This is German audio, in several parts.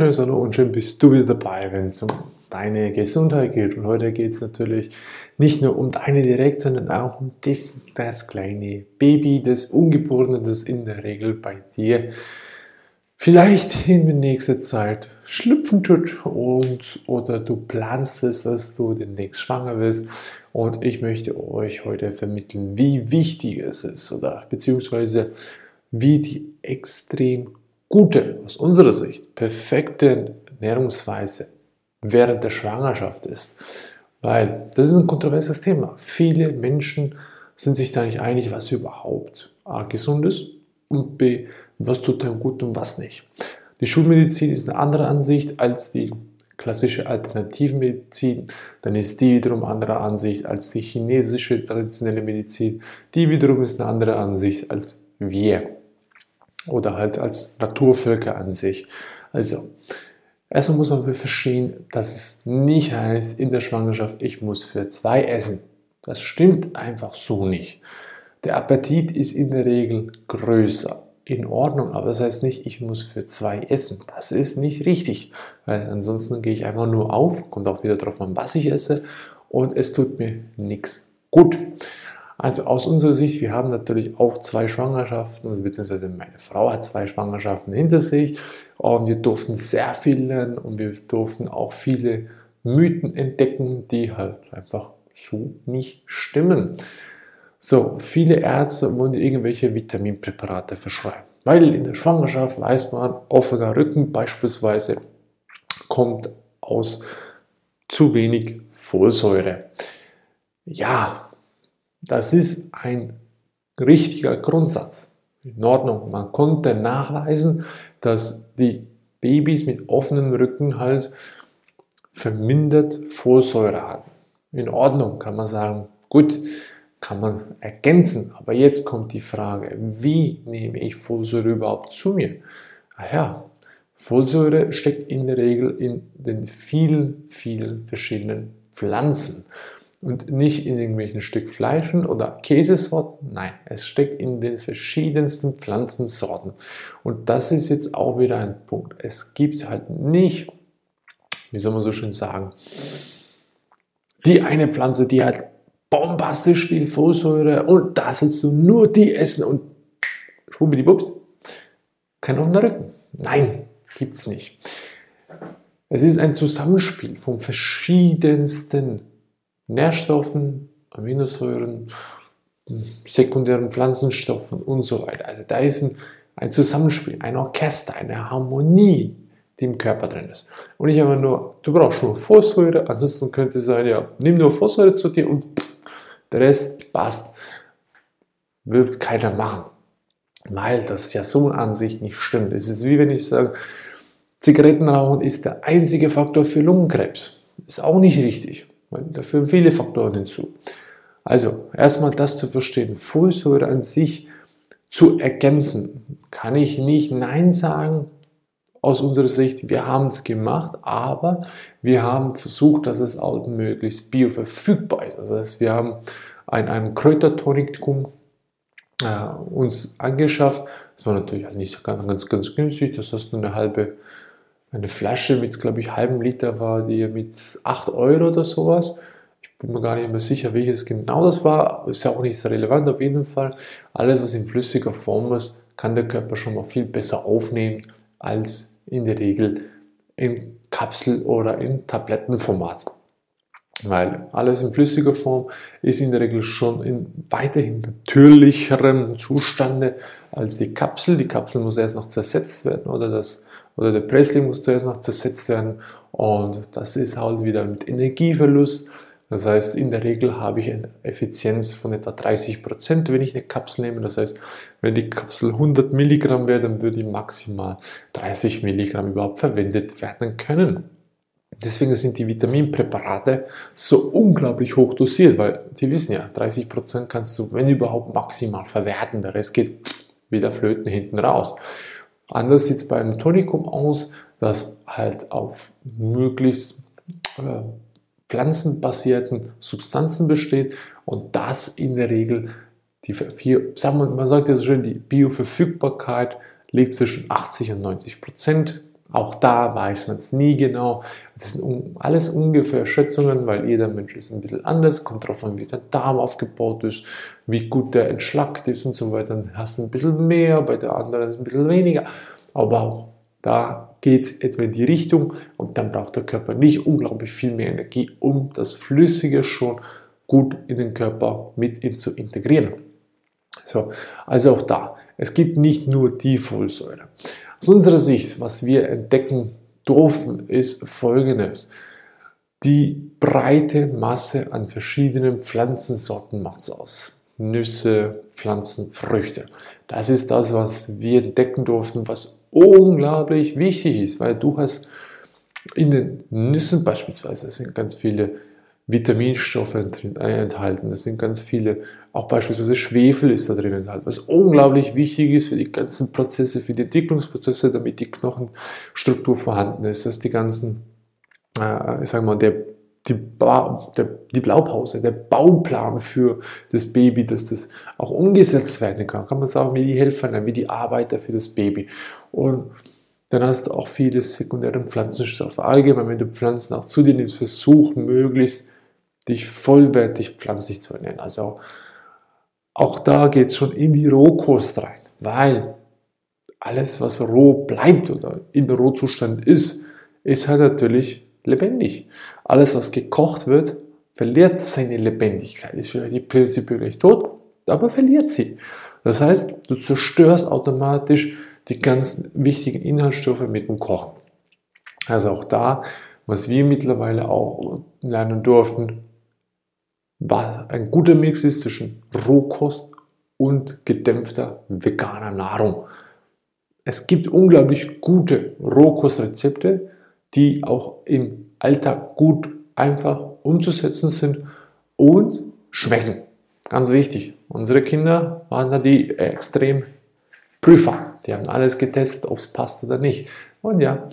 wunderschönes Hallo und schön bist du wieder dabei, wenn es um deine Gesundheit geht. Und heute geht es natürlich nicht nur um deine direkt, sondern auch um das, das kleine Baby, das Ungeborene, das in der Regel bei dir vielleicht in der nächsten Zeit schlüpfen tut und oder du planst es, dass du demnächst schwanger wirst. Und ich möchte euch heute vermitteln, wie wichtig es ist oder beziehungsweise wie die extrem gute, aus unserer Sicht, perfekte Ernährungsweise während der Schwangerschaft ist. Weil das ist ein kontroverses Thema. Viele Menschen sind sich da nicht einig, was überhaupt A, gesund ist und B, was tut einem gut und was nicht. Die Schulmedizin ist eine andere Ansicht als die klassische Alternativmedizin. Dann ist die wiederum andere Ansicht als die chinesische traditionelle Medizin. Die wiederum ist eine andere Ansicht als wir oder halt als Naturvölker an sich. Also, erstmal muss man verstehen, dass es nicht heißt, in der Schwangerschaft, ich muss für zwei essen. Das stimmt einfach so nicht. Der Appetit ist in der Regel größer. In Ordnung, aber das heißt nicht, ich muss für zwei essen. Das ist nicht richtig, weil ansonsten gehe ich einfach nur auf, kommt auch wieder darauf an, was ich esse und es tut mir nichts gut. Also aus unserer Sicht, wir haben natürlich auch zwei Schwangerschaften, also beziehungsweise meine Frau hat zwei Schwangerschaften hinter sich und wir durften sehr viel lernen und wir durften auch viele Mythen entdecken, die halt einfach so nicht stimmen. So, viele Ärzte wollen irgendwelche Vitaminpräparate verschreiben, weil in der Schwangerschaft weiß man, offener Rücken beispielsweise kommt aus zu wenig Folsäure. Ja, das ist ein richtiger Grundsatz. In Ordnung. Man konnte nachweisen, dass die Babys mit offenem Rücken halt vermindert Folsäure hatten. In Ordnung, kann man sagen. Gut, kann man ergänzen. Aber jetzt kommt die Frage, wie nehme ich Folsäure überhaupt zu mir? Ach ja, Folsäure steckt in der Regel in den vielen, vielen verschiedenen Pflanzen und nicht in irgendwelchen Stück Fleischen oder Käsesorten. Nein, es steckt in den verschiedensten Pflanzensorten. Und das ist jetzt auch wieder ein Punkt. Es gibt halt nicht, wie soll man so schön sagen, die eine Pflanze, die hat bombastisch viel Folsäure und da sollst du nur die essen und schwuppdiwupps, kein offener Rücken. Nein, gibt's nicht. Es ist ein Zusammenspiel von verschiedensten Nährstoffen, Aminosäuren, sekundären Pflanzenstoffen und so weiter. Also da ist ein, ein Zusammenspiel, ein Orchester, eine Harmonie, die im Körper drin ist. Und nicht einfach nur, du brauchst nur Phosphore, ansonsten könnte es sein, ja, nimm nur Phosphore zu dir und der Rest passt. Wird keiner machen. Weil das ja so an sich nicht stimmt. Es ist wie wenn ich sage, Zigarettenrauchen ist der einzige Faktor für Lungenkrebs. Ist auch nicht richtig. Da führen viele Faktoren hinzu. Also erstmal das zu verstehen, Folsäure an sich zu ergänzen, kann ich nicht Nein sagen aus unserer Sicht. Wir haben es gemacht, aber wir haben versucht, dass es auch möglichst bioverfügbar ist. Also wir haben ein, ein Kräutertonikum äh, uns angeschafft. Das war natürlich nicht ganz, ganz, ganz günstig. Das hast du eine halbe eine Flasche mit, glaube ich, halbem Liter war die mit 8 Euro oder sowas. Ich bin mir gar nicht mehr sicher, welches genau das war. Ist ja auch nicht so relevant auf jeden Fall. Alles, was in flüssiger Form ist, kann der Körper schon mal viel besser aufnehmen als in der Regel in Kapsel- oder in Tablettenformat. Weil alles in flüssiger Form ist in der Regel schon in weiterhin natürlicherem Zustande als die Kapsel. Die Kapsel muss erst noch zersetzt werden oder das oder der Pressling muss zuerst noch zersetzt werden und das ist halt wieder mit Energieverlust. Das heißt, in der Regel habe ich eine Effizienz von etwa 30%, Prozent, wenn ich eine Kapsel nehme. Das heißt, wenn die Kapsel 100 Milligramm wäre, dann würde maximal 30 Milligramm überhaupt verwendet werden können. Deswegen sind die Vitaminpräparate so unglaublich hoch dosiert, weil die wissen ja, 30 Prozent kannst du, wenn überhaupt, maximal verwerten. Der Rest geht wieder flöten hinten raus. Anders sieht es bei einem Tonikum aus, das halt auf möglichst äh, pflanzenbasierten Substanzen besteht und das in der Regel die vier, sagen wir, man sagt ja so schön, die Bioverfügbarkeit liegt zwischen 80 und 90 Prozent. Auch da weiß man es nie genau. Das sind alles ungefähr Schätzungen, weil jeder Mensch ist ein bisschen anders. Kommt darauf an, wie der Darm aufgebaut ist, wie gut der entschlackt ist und so weiter. Dann hast du ein bisschen mehr, bei der anderen ist ein bisschen weniger. Aber auch da geht es etwa in die Richtung und dann braucht der Körper nicht unglaublich viel mehr Energie, um das Flüssige schon gut in den Körper mit zu integrieren. So, also auch da, es gibt nicht nur die Folsäure. Aus unserer Sicht, was wir entdecken dürfen, ist folgendes. Die breite Masse an verschiedenen Pflanzensorten macht es aus. Nüsse, Pflanzen, Früchte. Das ist das, was wir entdecken durften, was unglaublich wichtig ist, weil du hast in den Nüssen beispielsweise sind ganz viele Vitaminstoffe enthalten. Es sind ganz viele, auch beispielsweise Schwefel ist da drin enthalten, was unglaublich wichtig ist für die ganzen Prozesse, für die Entwicklungsprozesse, damit die Knochenstruktur vorhanden ist, dass die ganzen, äh, ich sag mal, der, die, ba der, die Blaupause, der Bauplan für das Baby, dass das auch umgesetzt werden kann. Kann man sagen, wie die Helfer, wie die Arbeiter für das Baby. Und dann hast du auch viele sekundäre Pflanzenstoffe. Allgemein, wenn du Pflanzen auch zu dir nimmst, versuch möglichst dich vollwertig pflanzlich zu ernähren. Also auch da geht es schon in die Rohkost rein, weil alles, was roh bleibt oder im Rohzustand ist, ist halt natürlich lebendig. Alles, was gekocht wird, verliert seine Lebendigkeit. Ist vielleicht die prinzipiell tot, aber verliert sie. Das heißt, du zerstörst automatisch die ganzen wichtigen Inhaltsstoffe mit dem Kochen. Also auch da, was wir mittlerweile auch lernen durften, was ein guter Mix ist zwischen Rohkost und gedämpfter veganer Nahrung. Es gibt unglaublich gute Rohkostrezepte, die auch im Alltag gut einfach umzusetzen sind und schmecken. Ganz wichtig. Unsere Kinder waren da die extrem Prüfer. Die haben alles getestet, ob es passt oder nicht. Und ja,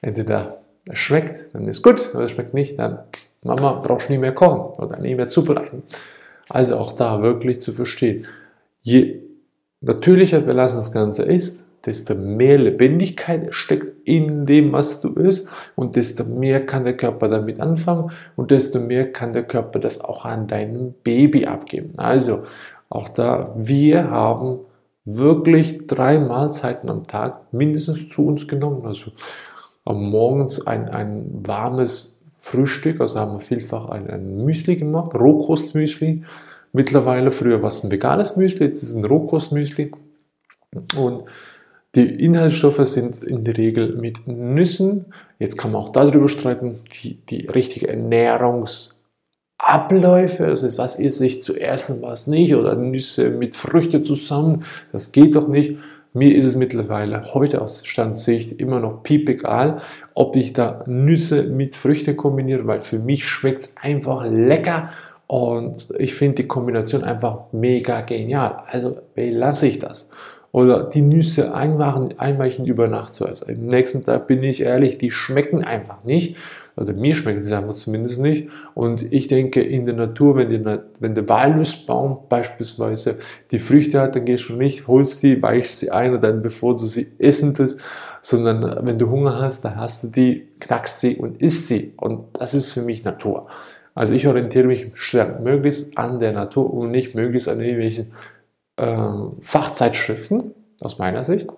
entweder es schmeckt, dann ist gut, oder es schmeckt nicht, dann Mama brauchst nie mehr kochen oder nie mehr zubereiten. Also auch da wirklich zu verstehen, je natürlicher belassen das Ganze ist, desto mehr Lebendigkeit steckt in dem, was du isst und desto mehr kann der Körper damit anfangen und desto mehr kann der Körper das auch an deinem Baby abgeben. Also auch da, wir haben wirklich drei Mahlzeiten am Tag mindestens zu uns genommen. Also am Morgens ein, ein warmes Frühstück, also haben wir vielfach ein, ein Müsli gemacht, Rohkostmüsli. Mittlerweile, früher war es ein veganes Müsli, jetzt ist es ein Rohkostmüsli. Und die Inhaltsstoffe sind in der Regel mit Nüssen. Jetzt kann man auch darüber streiten, die, die richtige Ernährungsabläufe, das heißt, was esse ich zuerst und was nicht, oder Nüsse mit Früchten zusammen, das geht doch nicht. Mir ist es mittlerweile heute aus Standsicht immer noch piep egal, ob ich da Nüsse mit Früchten kombiniere, weil für mich schmeckt es einfach lecker und ich finde die Kombination einfach mega genial. Also belasse ich das. Oder die Nüsse einmachen, einweichen über Nacht zuerst. Am nächsten Tag bin ich ehrlich, die schmecken einfach nicht. Also mir schmecken sie einfach zumindest nicht. Und ich denke, in der Natur, wenn, die, wenn der Walnussbaum beispielsweise die Früchte hat, dann gehst du nicht, holst sie, weichst sie ein und dann bevor du sie essen tust, sondern wenn du Hunger hast, dann hast du die, knackst sie und isst sie. Und das ist für mich Natur. Also ich orientiere mich möglichst an der Natur und nicht möglichst an irgendwelchen äh, Fachzeitschriften, aus meiner Sicht.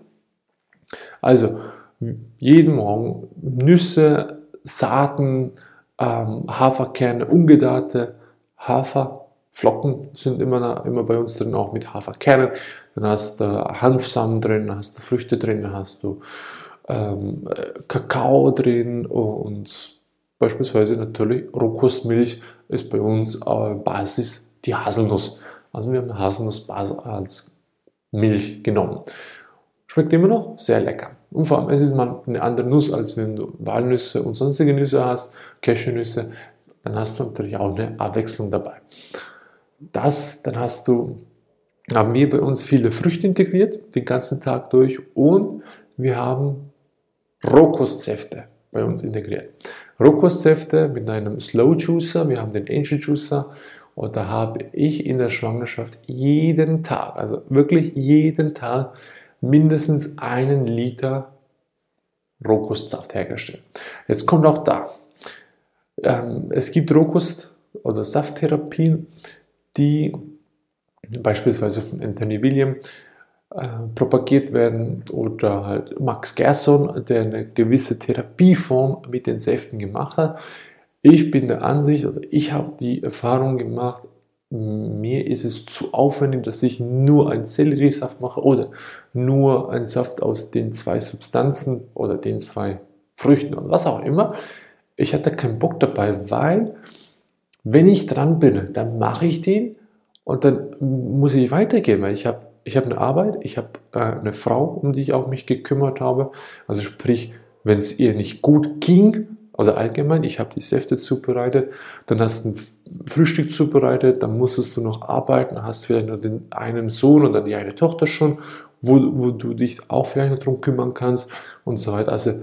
Also jeden Morgen Nüsse, Saaten, ähm, Haferkerne, ungedarrte Haferflocken sind immer, immer bei uns drin, auch mit Haferkernen. Dann hast du Hanfsamen drin, dann hast du Früchte drin, dann hast du ähm, Kakao drin und beispielsweise natürlich Rohkostmilch ist bei uns äh, Basis die Haselnuss. Also wir haben Haselnuss als Milch genommen. Schmeckt immer noch sehr lecker. Und vor allem, es ist mal eine andere Nuss, als wenn du Walnüsse und sonstige Nüsse hast, Cashewnüsse, dann hast du natürlich auch eine Abwechslung dabei. Das, dann hast du, haben wir bei uns viele Früchte integriert, den ganzen Tag durch und wir haben Rohkostsäfte bei uns integriert. Rohkostsäfte mit einem Slow Juicer, wir haben den Angel Juicer und da habe ich in der Schwangerschaft jeden Tag, also wirklich jeden Tag mindestens einen Liter Rohkostsaft hergestellt. Jetzt kommt auch da. Ähm, es gibt Rohkost- oder Safttherapien, die beispielsweise von Anthony William äh, propagiert werden oder halt Max Gerson, der eine gewisse Therapieform mit den Säften gemacht hat. Ich bin der Ansicht oder ich habe die Erfahrung gemacht, mir ist es zu aufwendig, dass ich nur einen Selleriesaft mache oder nur einen Saft aus den zwei Substanzen oder den zwei Früchten oder was auch immer. Ich hatte keinen Bock dabei, weil wenn ich dran bin, dann mache ich den und dann muss ich weitergehen, weil ich habe ich hab eine Arbeit, ich habe äh, eine Frau, um die ich auch mich gekümmert habe. Also sprich, wenn es ihr nicht gut ging, oder allgemein, ich habe die Säfte zubereitet, dann hast du ein Frühstück zubereitet, dann musstest du noch arbeiten, hast vielleicht nur den einen Sohn oder die eine Tochter schon, wo, wo du dich auch vielleicht noch darum kümmern kannst und so weiter. Also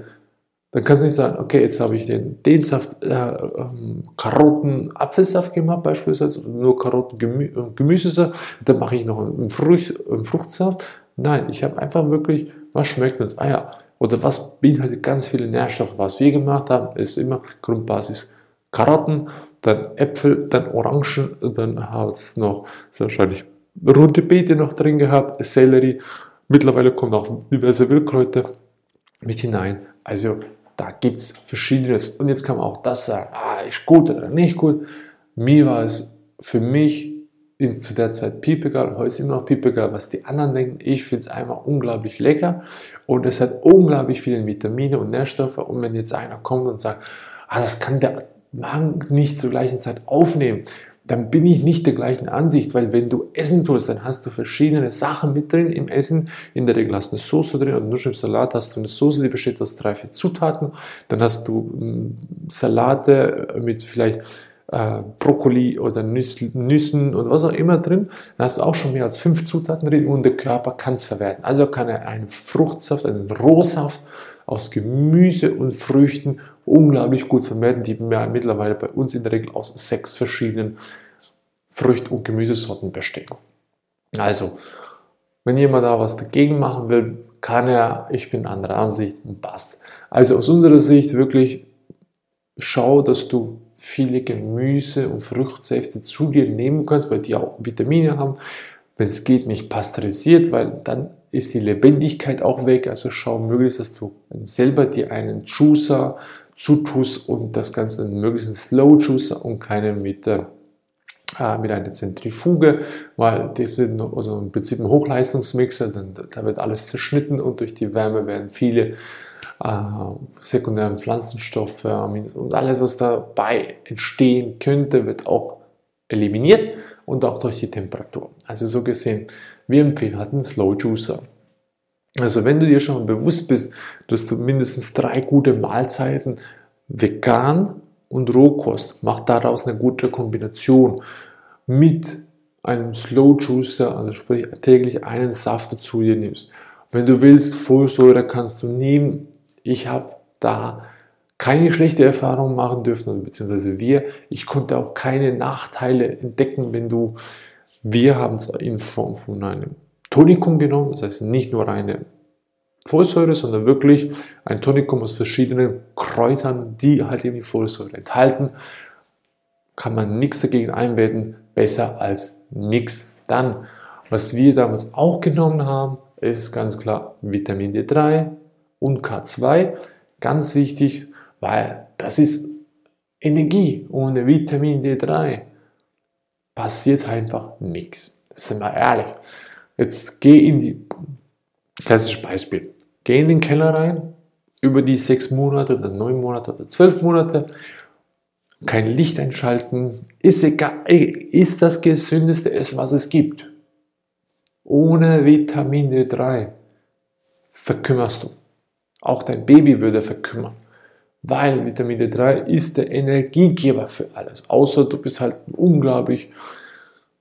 dann kannst du nicht sagen, okay, jetzt habe ich den, den Saft, äh, ähm, Karotten, Apfelsaft gemacht beispielsweise, nur Karotten, Gemü äh, Gemüsesaft, dann mache ich noch einen, Frucht, einen Fruchtsaft. Nein, ich habe einfach wirklich, was schmeckt uns? Ah ja, oder was beinhaltet ganz viele Nährstoffe. Was wir gemacht haben, ist immer Grundbasis Karotten, dann Äpfel, dann Orangen, dann hat es noch wahrscheinlich rote Beete noch drin gehabt, Sellerie. Mittlerweile kommen auch diverse Wildkräuter mit hinein. Also da gibt es verschiedenes. Und jetzt kann man auch das sagen, ah, ist gut oder nicht gut. Mir war es für mich in, zu der Zeit piepegal, heute ist immer noch piepegal, was die anderen denken. Ich finde es einfach unglaublich lecker und es hat unglaublich viele Vitamine und Nährstoffe. Und wenn jetzt einer kommt und sagt, ah, das kann der Magen nicht zur gleichen Zeit aufnehmen, dann bin ich nicht der gleichen Ansicht, weil wenn du Essen tust, dann hast du verschiedene Sachen mit drin im Essen. In der Regel hast du eine Soße drin und nur im Salat hast du eine Soße, die besteht aus drei, vier Zutaten. Dann hast du hm, Salate mit vielleicht äh, Brokkoli oder Nüssen oder was auch immer drin, dann hast du auch schon mehr als fünf Zutaten drin und der Körper kann es verwerten. Also kann er einen Fruchtsaft, einen Rohsaft aus Gemüse und Früchten unglaublich gut verwerten, die wir mittlerweile bei uns in der Regel aus sechs verschiedenen Frücht- und Gemüsesorten bestehen. Also, wenn jemand da was dagegen machen will, kann er, ich bin anderer Ansicht und passt. Also aus unserer Sicht wirklich schau, dass du viele Gemüse- und Fruchtsäfte zu dir nehmen kannst, weil die auch Vitamine haben. Wenn es geht, nicht pasteurisiert, weil dann ist die Lebendigkeit auch weg. Also schau möglichst, dass du selber dir einen Juicer zutust und das Ganze möglichst einen Slow Juicer und keinen mit, äh, mit einer Zentrifuge, weil das wird also im Prinzip ein Hochleistungsmixer, dann, da wird alles zerschnitten und durch die Wärme werden viele äh, sekundären Pflanzenstoffe und alles, was dabei entstehen könnte, wird auch eliminiert und auch durch die Temperatur. Also so gesehen, wir empfehlen halt einen Slow Juicer. Also wenn du dir schon bewusst bist, dass du mindestens drei gute Mahlzeiten vegan und Rohkost, mach daraus eine gute Kombination mit einem Slow Juicer, also sprich täglich einen Saft dazu dir nimmst. Wenn du willst, Folsäure kannst du nehmen, ich habe da keine schlechte Erfahrung machen dürfen, beziehungsweise wir. Ich konnte auch keine Nachteile entdecken, wenn du, wir haben es in Form von einem Tonikum genommen, das heißt nicht nur eine Folsäure, sondern wirklich ein Tonikum aus verschiedenen Kräutern, die halt eben die Folsäure enthalten. Kann man nichts dagegen einwenden, besser als nichts. Dann, was wir damals auch genommen haben, ist ganz klar Vitamin D3, und K2. Ganz wichtig, weil das ist Energie. Ohne Vitamin D3 passiert einfach nichts. Sind wir ehrlich. Jetzt geh in die, klassisches Beispiel, geh in den Keller rein, über die sechs Monate oder neun Monate oder zwölf Monate, kein Licht einschalten, ist egal, ist das gesündeste Essen, was es gibt. Ohne Vitamin D3 verkümmerst du. Auch dein Baby würde verkümmern. Weil Vitamin D3 ist der Energiegeber für alles. Außer du bist halt ein unglaublich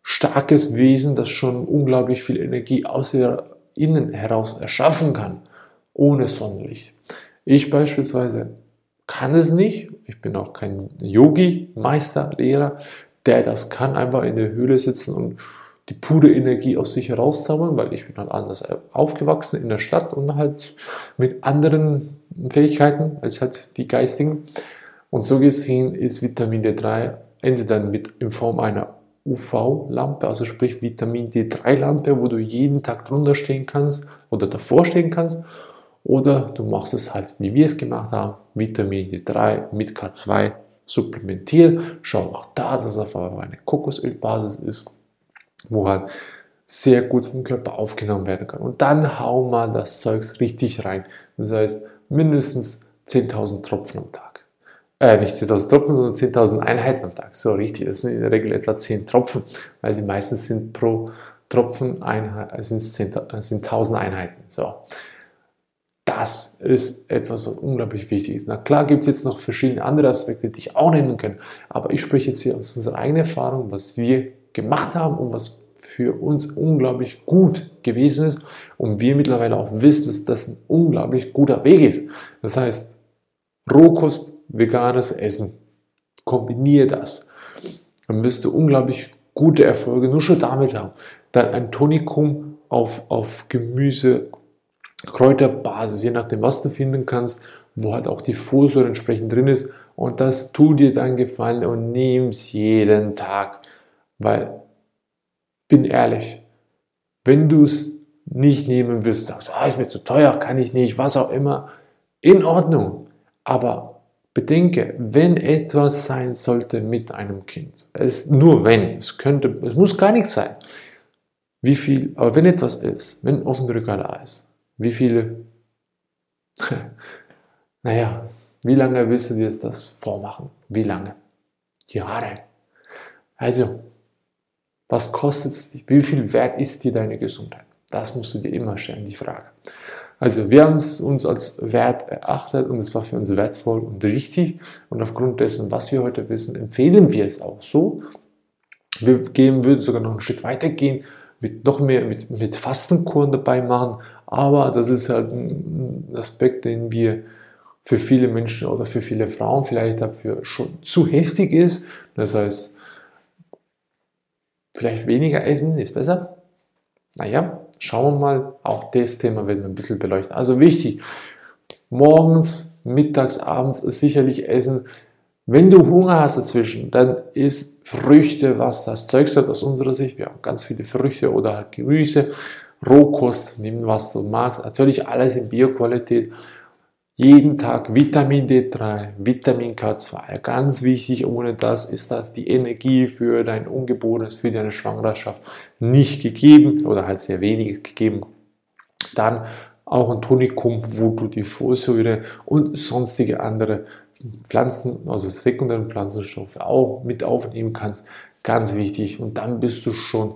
starkes Wesen, das schon unglaublich viel Energie aus innen heraus erschaffen kann, ohne Sonnenlicht. Ich beispielsweise kann es nicht. Ich bin auch kein Yogi, Meister, Lehrer, der das kann, einfach in der Höhle sitzen und die pure Energie aus sich herauszaubern, weil ich bin halt anders aufgewachsen in der Stadt und halt mit anderen Fähigkeiten als halt die geistigen. Und so gesehen ist Vitamin D3 entweder mit, in Form einer UV-Lampe, also sprich Vitamin D3-Lampe, wo du jeden Tag drunter stehen kannst oder davor stehen kannst, oder du machst es halt, wie wir es gemacht haben, Vitamin D3 mit K2 supplementieren. Schau auch da, dass es auf eine Kokosölbasis ist, wo halt sehr gut vom Körper aufgenommen werden kann. Und dann hau mal das Zeugs richtig rein. Das heißt, mindestens 10.000 Tropfen am Tag. Äh, nicht 10.000 Tropfen, sondern 10.000 Einheiten am Tag. So richtig, das sind in der Regel etwa 10 Tropfen, weil die meisten sind pro Tropfen Einheit, sind, 10, äh, sind 1000 Einheiten. So. Das ist etwas, was unglaublich wichtig ist. Na klar gibt es jetzt noch verschiedene andere Aspekte, die ich auch nennen kann, aber ich spreche jetzt hier aus unserer eigenen Erfahrung, was wir gemacht haben und was für uns unglaublich gut gewesen ist und wir mittlerweile auch wissen, dass das ein unglaublich guter Weg ist. Das heißt, Rohkost, veganes Essen, kombiniere das. Dann wirst du unglaublich gute Erfolge nur schon damit haben. Dann ein Tonikum auf, auf Gemüse, Kräuterbasis, je nachdem, was du finden kannst, wo halt auch die Folsäure entsprechend drin ist. Und das tut dir dann gefallen und nimm es jeden Tag. Weil bin ehrlich, wenn du es nicht nehmen wirst, sagst, oh, ist mir zu teuer, kann ich nicht, was auch immer, in Ordnung. Aber bedenke, wenn etwas sein sollte mit einem Kind, es nur wenn, es könnte, es muss gar nichts sein. Wie viel, aber wenn etwas ist, wenn offen Rücker da ist, wie viele, naja, wie lange willst du dir das vormachen? Wie lange? Jahre. Also, was kostet es dich? Wie viel wert ist dir deine Gesundheit? Das musst du dir immer stellen, die Frage. Also wir haben es uns als Wert erachtet und es war für uns wertvoll und richtig. Und aufgrund dessen, was wir heute wissen, empfehlen wir es auch so. Wir gehen, würden sogar noch einen Schritt weiter gehen, mit noch mehr mit, mit Fastenkuren dabei machen. Aber das ist halt ein Aspekt, den wir für viele Menschen oder für viele Frauen vielleicht dafür schon zu heftig ist. Das heißt, Vielleicht weniger essen ist besser? Naja, schauen wir mal. Auch das Thema werden wir ein bisschen beleuchten. Also wichtig, morgens, mittags, abends sicherlich essen. Wenn du Hunger hast dazwischen, dann isst Früchte, was das Zeugs hat aus unserer Sicht. Wir haben ganz viele Früchte oder Gemüse, Rohkost, nimm was du magst. Natürlich alles in Bioqualität jeden Tag Vitamin D3, Vitamin K2. Ganz wichtig, ohne das ist das die Energie für dein Ungeborenes, für deine Schwangerschaft nicht gegeben oder halt sehr wenig gegeben. Dann auch ein Tonikum, wo du die Folsäure und sonstige andere Pflanzen, also sekundären Pflanzenstoffe auch mit aufnehmen kannst. Ganz wichtig. Und dann bist du schon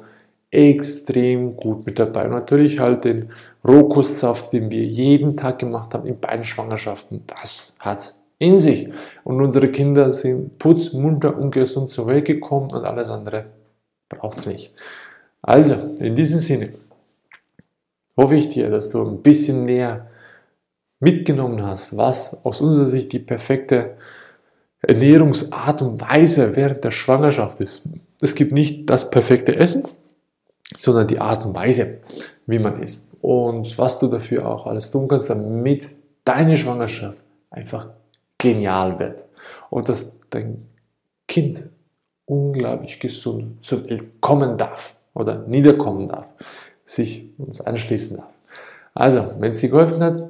extrem gut mit dabei. Und natürlich halt den Rohkostsaft, den wir jeden Tag gemacht haben in beiden Schwangerschaften. Das hat in sich. Und unsere Kinder sind putzmunter und gesund zur Welt gekommen und alles andere braucht es nicht. Also, in diesem Sinne hoffe ich dir, dass du ein bisschen näher mitgenommen hast, was aus unserer Sicht die perfekte Ernährungsart und Weise während der Schwangerschaft ist. Es gibt nicht das perfekte Essen, sondern die Art und Weise, wie man isst und was du dafür auch alles tun kannst, damit deine Schwangerschaft einfach genial wird und dass dein Kind unglaublich gesund zur Welt kommen darf oder niederkommen darf, sich uns anschließen darf. Also, wenn es dir geholfen hat,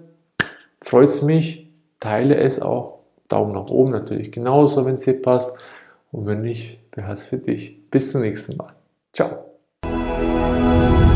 freut es mich, teile es auch, Daumen nach oben natürlich genauso, wenn es dir passt und wenn nicht, behalt es für dich. Bis zum nächsten Mal. Ciao. Música